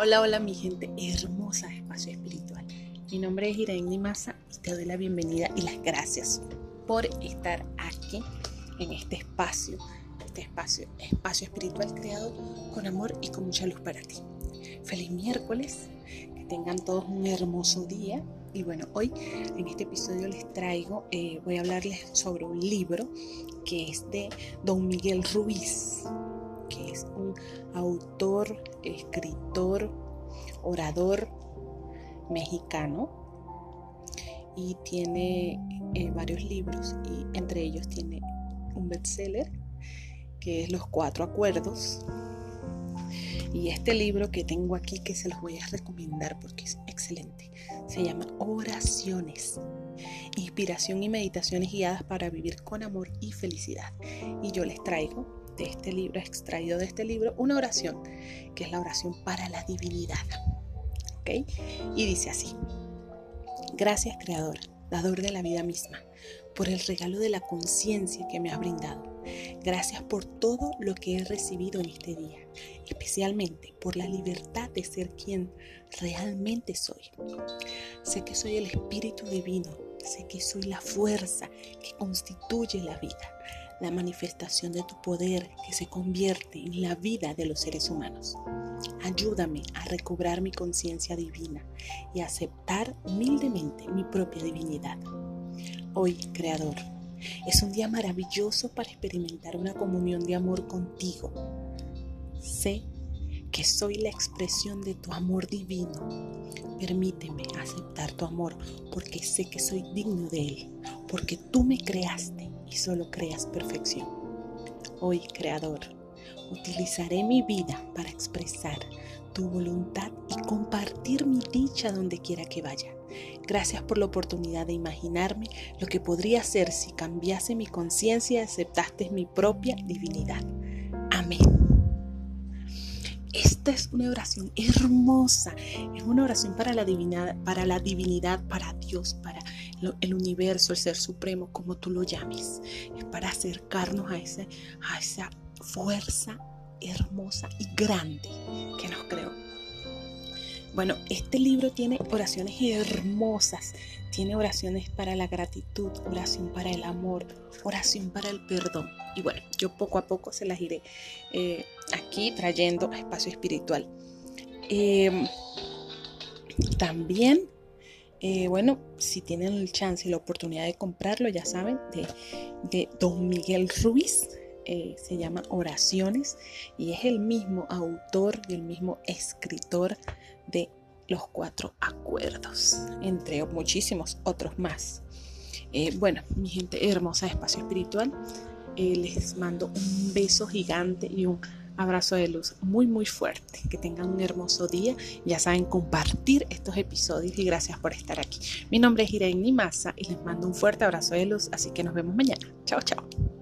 Hola, hola mi gente hermosa de Espacio Espiritual. Mi nombre es Irene Maza y te doy la bienvenida y las gracias por estar aquí en este espacio, este espacio, espacio espiritual creado con amor y con mucha luz para ti. Feliz miércoles, que tengan todos un hermoso día. Y bueno, hoy en este episodio les traigo, eh, voy a hablarles sobre un libro que es de Don Miguel Ruiz autor, escritor, orador mexicano y tiene eh, varios libros y entre ellos tiene un bestseller que es Los Cuatro Acuerdos. Y este libro que tengo aquí que se los voy a recomendar porque es excelente. Se llama Oraciones. Inspiración y meditaciones guiadas para vivir con amor y felicidad. Y yo les traigo de este libro, extraído de este libro, una oración, que es la oración para la divinidad. Y dice así, gracias Creador, dador de la vida misma, por el regalo de la conciencia que me has brindado. Gracias por todo lo que he recibido en este día, especialmente por la libertad de ser quien realmente soy. Sé que soy el Espíritu Divino, sé que soy la fuerza que constituye la vida la manifestación de tu poder que se convierte en la vida de los seres humanos. Ayúdame a recobrar mi conciencia divina y aceptar humildemente mi propia divinidad. Hoy, Creador, es un día maravilloso para experimentar una comunión de amor contigo. Sé que soy la expresión de tu amor divino. Permíteme aceptar tu amor porque sé que soy digno de él, porque tú me creaste y solo creas perfección. Hoy, Creador, utilizaré mi vida para expresar tu voluntad y compartir mi dicha donde quiera que vaya. Gracias por la oportunidad de imaginarme lo que podría ser si cambiase mi conciencia y aceptaste mi propia divinidad. Amén. Esta es una oración hermosa, es una oración para la divinidad, para, la divinidad, para Dios, para el universo, el ser supremo, como tú lo llames. Es para acercarnos a, ese, a esa fuerza hermosa y grande que nos creó. Bueno, este libro tiene oraciones hermosas. Tiene oraciones para la gratitud, oración para el amor, oración para el perdón. Y bueno, yo poco a poco se las iré eh, aquí trayendo a espacio espiritual. Em, también, eh, bueno, si tienen el chance y la oportunidad de comprarlo, ya saben, de, Don Miguel Ruiz. Eh, se llama Oraciones y es el mismo autor y el mismo escritor de los cuatro acuerdos, entre muchísimos otros más. Eh, bueno, mi gente hermosa de espacio espiritual, les mando un beso gigante y un abrazo de luz muy muy fuerte. Que tengan un hermoso día. Ya saben compartir estos episodios y gracias por estar aquí. Mi nombre es Irene Maza y les mando un fuerte abrazo de luz, así que nos vemos mañana. Chao, chao.